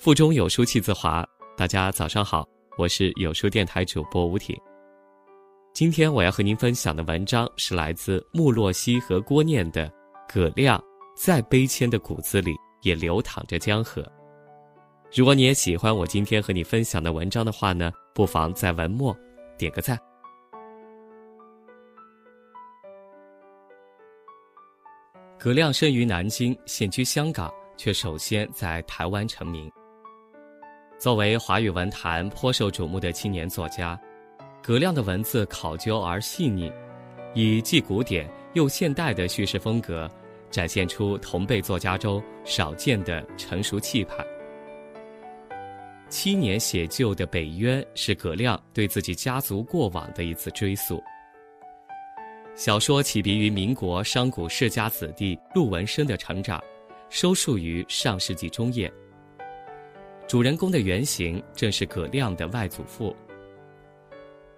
腹中有书气自华。大家早上好，我是有书电台主播吴挺。今天我要和您分享的文章是来自穆洛西和郭念的《葛亮再悲谦的骨子里也流淌着江河》。如果你也喜欢我今天和你分享的文章的话呢，不妨在文末点个赞。葛亮生于南京，现居香港，却首先在台湾成名。作为华语文坛颇受瞩目的青年作家，葛亮的文字考究而细腻，以既古典又现代的叙事风格，展现出同辈作家中少见的成熟气派。七年写就的《北渊》是葛亮对自己家族过往的一次追溯。小说起笔于民国商贾世家子弟陆文生的成长，收束于上世纪中叶。主人公的原型正是葛亮的外祖父。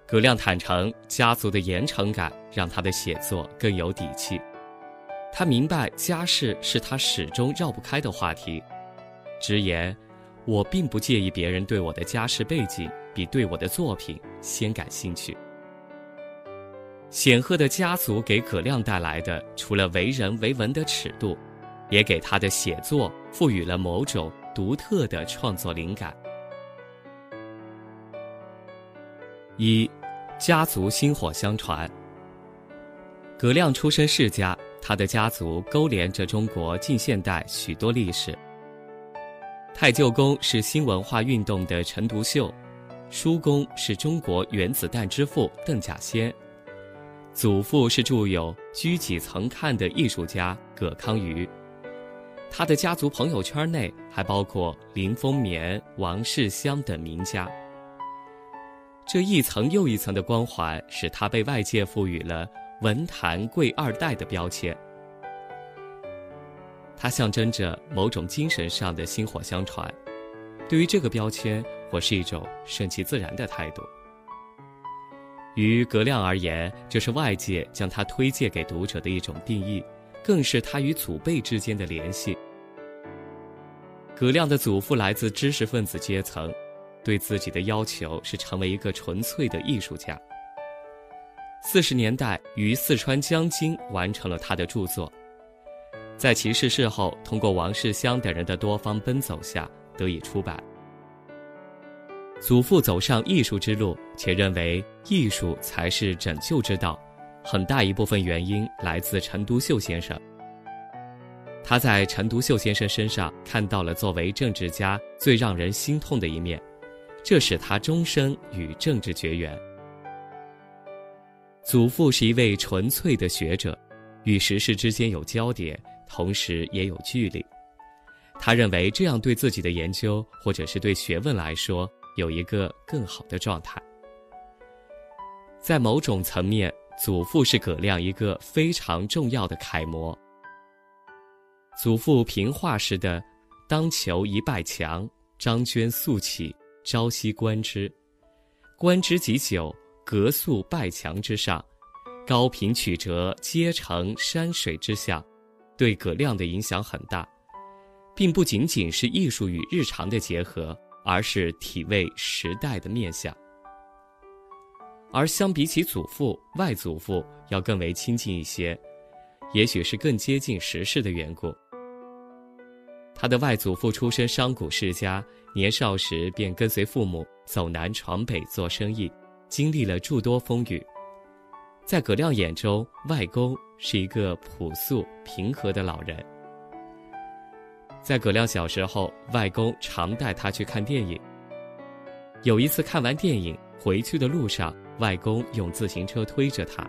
葛亮坦诚，家族的严惩感让他的写作更有底气。他明白家世是他始终绕不开的话题，直言：“我并不介意别人对我的家世背景比对我的作品先感兴趣。”显赫的家族给葛亮带来的，除了为人为文的尺度，也给他的写作赋予了某种。独特的创作灵感。一，家族薪火相传。葛亮出身世家，他的家族勾连着中国近现代许多历史。太舅公是新文化运动的陈独秀，叔公是中国原子弹之父邓稼先，祖父是著有《居几曾看》的艺术家葛康瑜。他的家族朋友圈内还包括林风眠、王世襄等名家。这一层又一层的光环，使他被外界赋予了“文坛贵二代”的标签。它象征着某种精神上的薪火相传。对于这个标签，我是一种顺其自然的态度。于葛亮而言，这是外界将他推荐给读者的一种定义。更是他与祖辈之间的联系。葛亮的祖父来自知识分子阶层，对自己的要求是成为一个纯粹的艺术家。四十年代于四川江津完成了他的著作，在其逝世后，通过王世襄等人的多方奔走下得以出版。祖父走上艺术之路，且认为艺术才是拯救之道。很大一部分原因来自陈独秀先生。他在陈独秀先生身上看到了作为政治家最让人心痛的一面，这使他终生与政治绝缘。祖父是一位纯粹的学者，与时事之间有交点，同时也有距离。他认为这样对自己的研究或者是对学问来说有一个更好的状态。在某种层面。祖父是葛亮一个非常重要的楷模。祖父评话时的“当求一拜墙，张娟素起，朝夕观之，观之即久，格宿拜墙之上，高频曲折，皆成山水之象”，对葛亮的影响很大，并不仅仅是艺术与日常的结合，而是体味时代的面相。而相比起祖父、外祖父要更为亲近一些，也许是更接近时事的缘故。他的外祖父出身商贾世家，年少时便跟随父母走南闯北做生意，经历了诸多风雨。在葛亮眼中，外公是一个朴素平和的老人。在葛亮小时候，外公常带他去看电影。有一次看完电影回去的路上。外公用自行车推着他，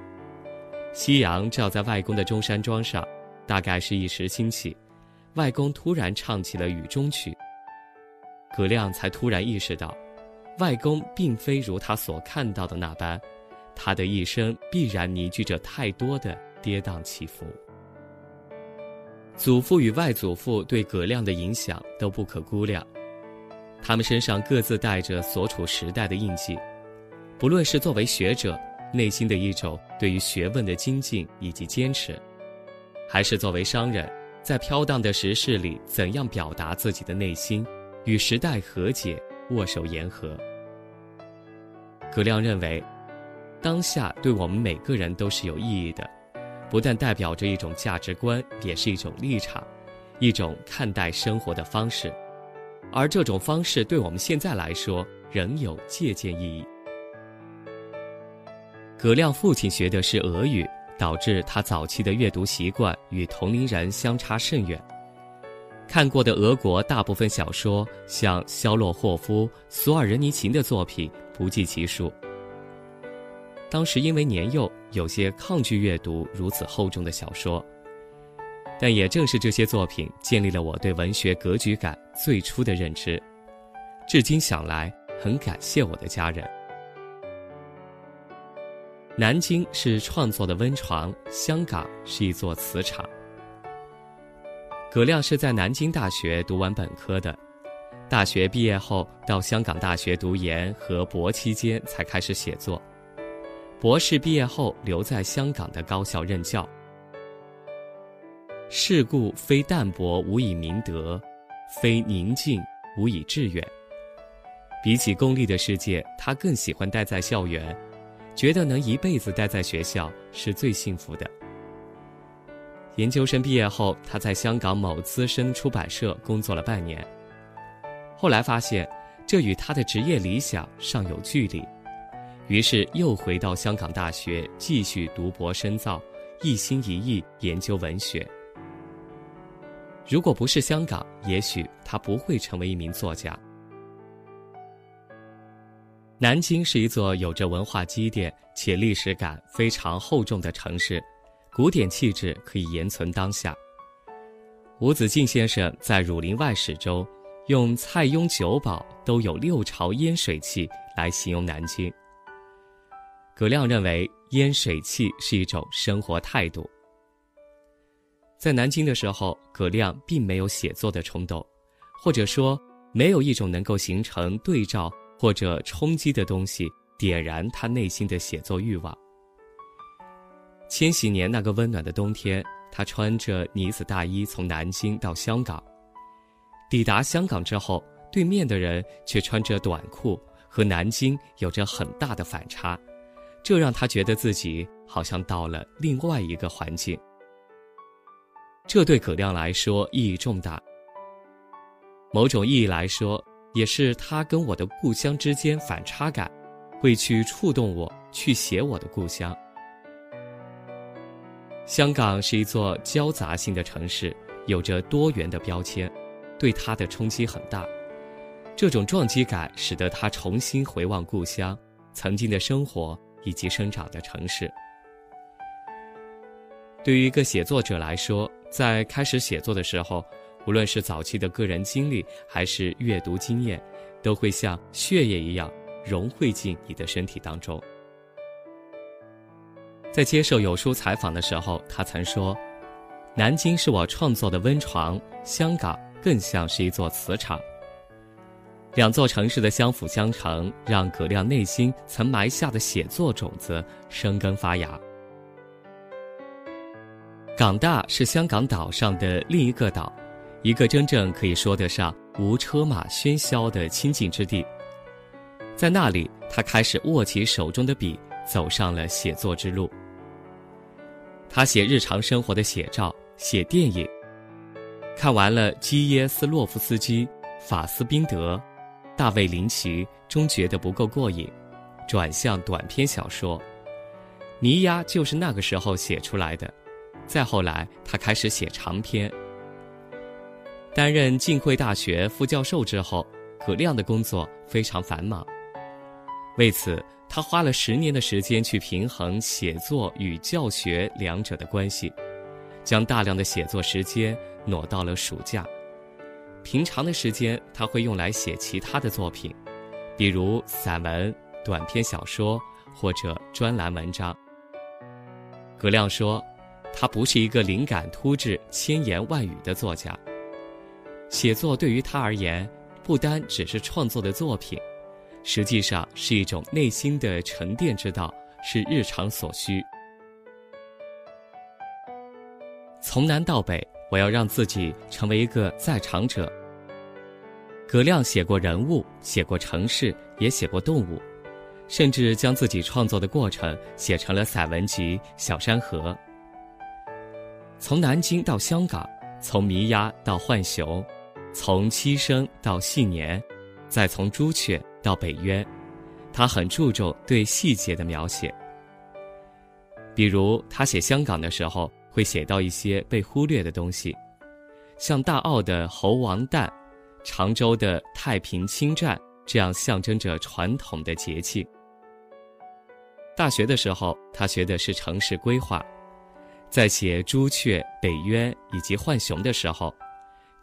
夕阳照在外公的中山装上，大概是一时兴起，外公突然唱起了《雨中曲》。葛亮才突然意识到，外公并非如他所看到的那般，他的一生必然凝聚着太多的跌宕起伏。祖父与外祖父对葛亮的影响都不可估量，他们身上各自带着所处时代的印记。不论是作为学者内心的一种对于学问的精进以及坚持，还是作为商人，在飘荡的时事里怎样表达自己的内心，与时代和解，握手言和。葛亮认为，当下对我们每个人都是有意义的，不但代表着一种价值观，也是一种立场，一种看待生活的方式，而这种方式对我们现在来说仍有借鉴意义。葛亮父亲学的是俄语，导致他早期的阅读习惯与同龄人相差甚远。看过的俄国大部分小说，像肖洛霍夫、索尔仁尼琴的作品不计其数。当时因为年幼，有些抗拒阅读如此厚重的小说，但也正是这些作品建立了我对文学格局感最初的认知。至今想来，很感谢我的家人。南京是创作的温床，香港是一座磁场。葛亮是在南京大学读完本科的，大学毕业后到香港大学读研和博期间才开始写作，博士毕业后留在香港的高校任教。世故非淡泊无以明德，非宁静无以致远。比起功利的世界，他更喜欢待在校园。觉得能一辈子待在学校是最幸福的。研究生毕业后，他在香港某资深出版社工作了半年。后来发现，这与他的职业理想尚有距离，于是又回到香港大学继续读博深造，一心一意研究文学。如果不是香港，也许他不会成为一名作家。南京是一座有着文化积淀且历史感非常厚重的城市，古典气质可以延存当下。吴子敬先生在《儒林外史》中，用“蔡邕九宝都有六朝烟水气”来形容南京。葛亮认为，烟水气是一种生活态度。在南京的时候，葛亮并没有写作的冲动，或者说，没有一种能够形成对照。或者冲击的东西点燃他内心的写作欲望。千禧年那个温暖的冬天，他穿着呢子大衣从南京到香港。抵达香港之后，对面的人却穿着短裤，和南京有着很大的反差，这让他觉得自己好像到了另外一个环境。这对葛亮来说意义重大。某种意义来说。也是他跟我的故乡之间反差感，会去触动我去写我的故乡。香港是一座交杂性的城市，有着多元的标签，对他的冲击很大。这种撞击感使得他重新回望故乡、曾经的生活以及生长的城市。对于一个写作者来说，在开始写作的时候。无论是早期的个人经历，还是阅读经验，都会像血液一样融汇进你的身体当中。在接受有书采访的时候，他曾说：“南京是我创作的温床，香港更像是一座磁场。”两座城市的相辅相成，让葛亮内心曾埋下的写作种子生根发芽。港大是香港岛上的另一个岛。一个真正可以说得上无车马喧嚣的清静之地，在那里，他开始握起手中的笔，走上了写作之路。他写日常生活的写照，写电影。看完了基耶斯洛夫斯基、法斯宾德、大卫林奇，终觉得不够过瘾，转向短篇小说。尼亚就是那个时候写出来的。再后来，他开始写长篇。担任浸会大学副教授之后，葛亮的工作非常繁忙。为此，他花了十年的时间去平衡写作与教学两者的关系，将大量的写作时间挪到了暑假。平常的时间，他会用来写其他的作品，比如散文、短篇小说或者专栏文章。葛亮说：“他不是一个灵感突至、千言万语的作家。”写作对于他而言，不单只是创作的作品，实际上是一种内心的沉淀之道，是日常所需。从南到北，我要让自己成为一个在场者。葛亮写过人物，写过城市，也写过动物，甚至将自己创作的过程写成了散文集《小山河》。从南京到香港，从弥鸭到浣熊，从七声到细年，再从朱雀到北渊，他很注重对细节的描写。比如，他写香港的时候，会写到一些被忽略的东西，像大澳的猴王诞。常州的太平清战，这样象征着传统的节气。大学的时候，他学的是城市规划，在写朱雀、北渊以及浣熊的时候，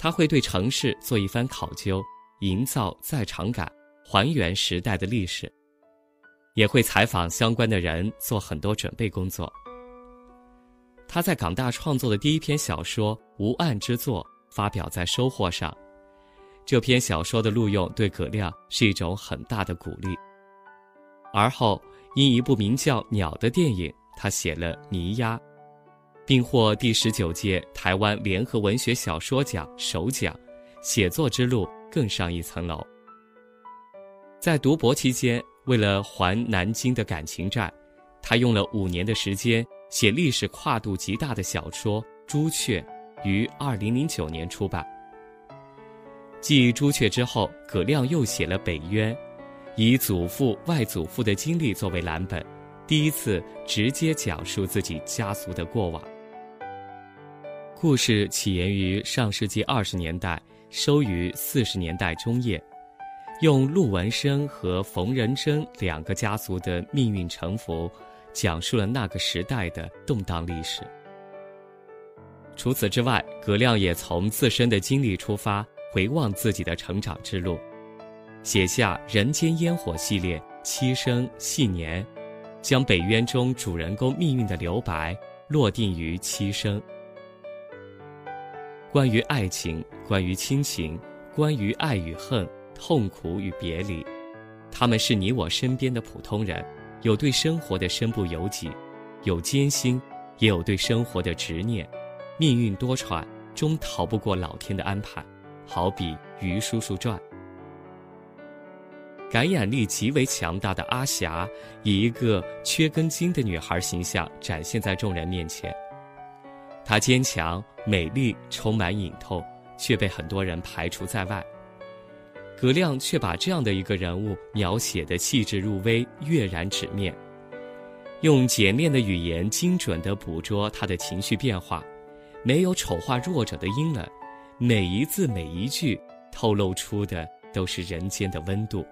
他会对城市做一番考究，营造在场感，还原时代的历史，也会采访相关的人，做很多准备工作。他在港大创作的第一篇小说《无案之作》发表在《收获》上。这篇小说的录用对葛亮是一种很大的鼓励。而后因一部名叫《鸟》的电影，他写了《泥鸦》，并获第十九届台湾联合文学小说奖首奖，写作之路更上一层楼。在读博期间，为了还南京的感情债，他用了五年的时间写历史跨度极大的小说《朱雀》，于二零零九年出版。继朱雀之后，葛亮又写了北渊，以祖父、外祖父的经历作为蓝本，第一次直接讲述自己家族的过往。故事起源于上世纪二十年代，收于四十年代中叶，用陆文生和冯仁珍两个家族的命运沉浮，讲述了那个时代的动荡历史。除此之外，葛亮也从自身的经历出发。回望自己的成长之路，写下《人间烟火》系列七生细年，将北渊中主人公命运的留白落定于七生。关于爱情，关于亲情，关于爱与恨，痛苦与别离，他们是你我身边的普通人，有对生活的身不由己，有艰辛，也有对生活的执念。命运多舛，终逃不过老天的安排。好比《于叔叔传》，感染力极为强大的阿霞，以一个缺根筋的女孩形象展现在众人面前。她坚强、美丽、充满隐痛，却被很多人排除在外。葛亮却把这样的一个人物描写的细致入微、跃然纸面，用简练的语言精准地捕捉他的情绪变化，没有丑化弱者的阴冷。每一字每一句透露出的都是人间的温度。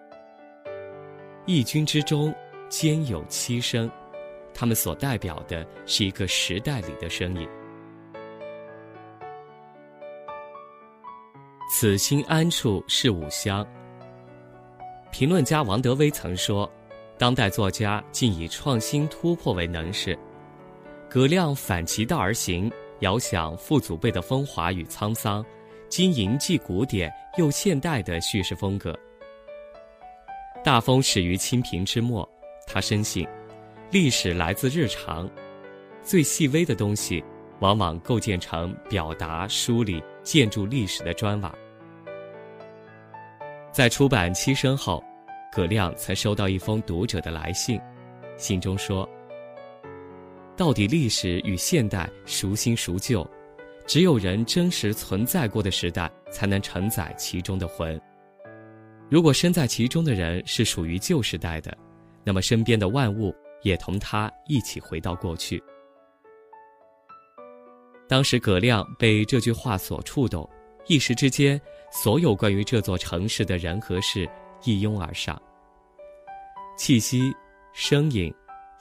义军之中兼有七声，他们所代表的是一个时代里的声音。此心安处是吾乡。评论家王德威曾说：“当代作家竟以创新突破为能事。”葛亮反其道而行，遥想父祖辈的风华与沧桑。经营既古典又现代的叙事风格。大风始于清平之末，他深信，历史来自日常，最细微的东西，往往构建成表达、梳理、建筑历史的砖瓦。在出版《七声》后，葛亮曾收到一封读者的来信，信中说：“到底历史与现代孰新孰旧？”只有人真实存在过的时代，才能承载其中的魂。如果身在其中的人是属于旧时代的，那么身边的万物也同他一起回到过去。当时葛亮被这句话所触动，一时之间，所有关于这座城市的人和事一拥而上。气息、声音、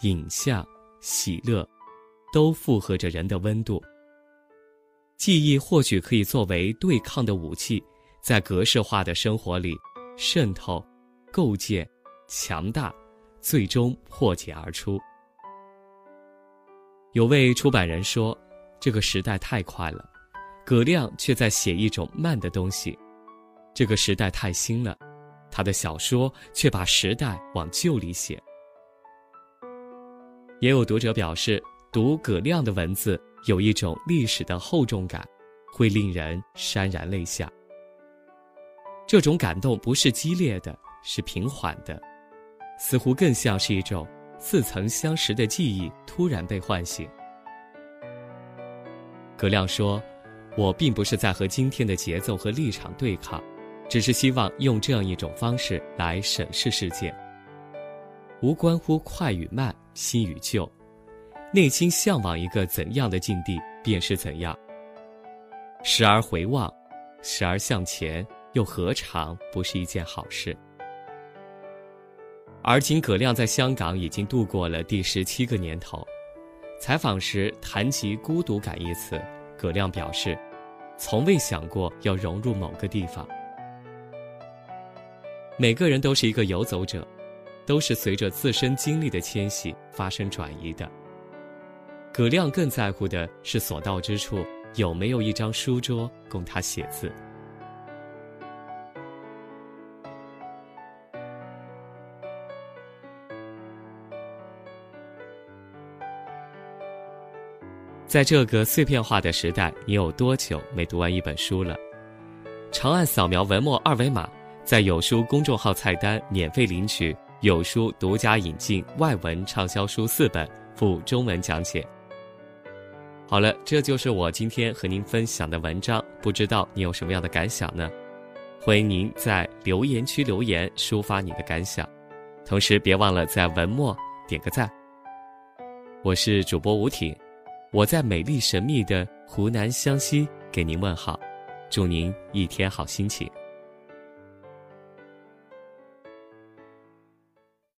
影像、喜乐，都附和着人的温度。记忆或许可以作为对抗的武器，在格式化的生活里渗透、构建、强大，最终破茧而出。有位出版人说：“这个时代太快了，葛亮却在写一种慢的东西；这个时代太新了，他的小说却把时代往旧里写。”也有读者表示，读葛亮的文字。有一种历史的厚重感，会令人潸然泪下。这种感动不是激烈的，是平缓的，似乎更像是一种似曾相识的记忆突然被唤醒。葛亮说：“我并不是在和今天的节奏和立场对抗，只是希望用这样一种方式来审视世界。无关乎快与慢、新与旧，内心向往一个怎样的境地，便是怎样。时而回望，时而向前。”又何尝不是一件好事？而今葛亮在香港已经度过了第十七个年头。采访时谈及“孤独感”一词，葛亮表示，从未想过要融入某个地方。每个人都是一个游走者，都是随着自身经历的迁徙发生转移的。葛亮更在乎的是所到之处有没有一张书桌供他写字。在这个碎片化的时代，你有多久没读完一本书了？长按扫描文末二维码，在有书公众号菜单免费领取有书独家引进外文畅销书四本，附中文讲解。好了，这就是我今天和您分享的文章，不知道你有什么样的感想呢？欢迎您在留言区留言抒发你的感想，同时别忘了在文末点个赞。我是主播吴挺。我在美丽神秘的湖南湘西给您问好，祝您一天好心情。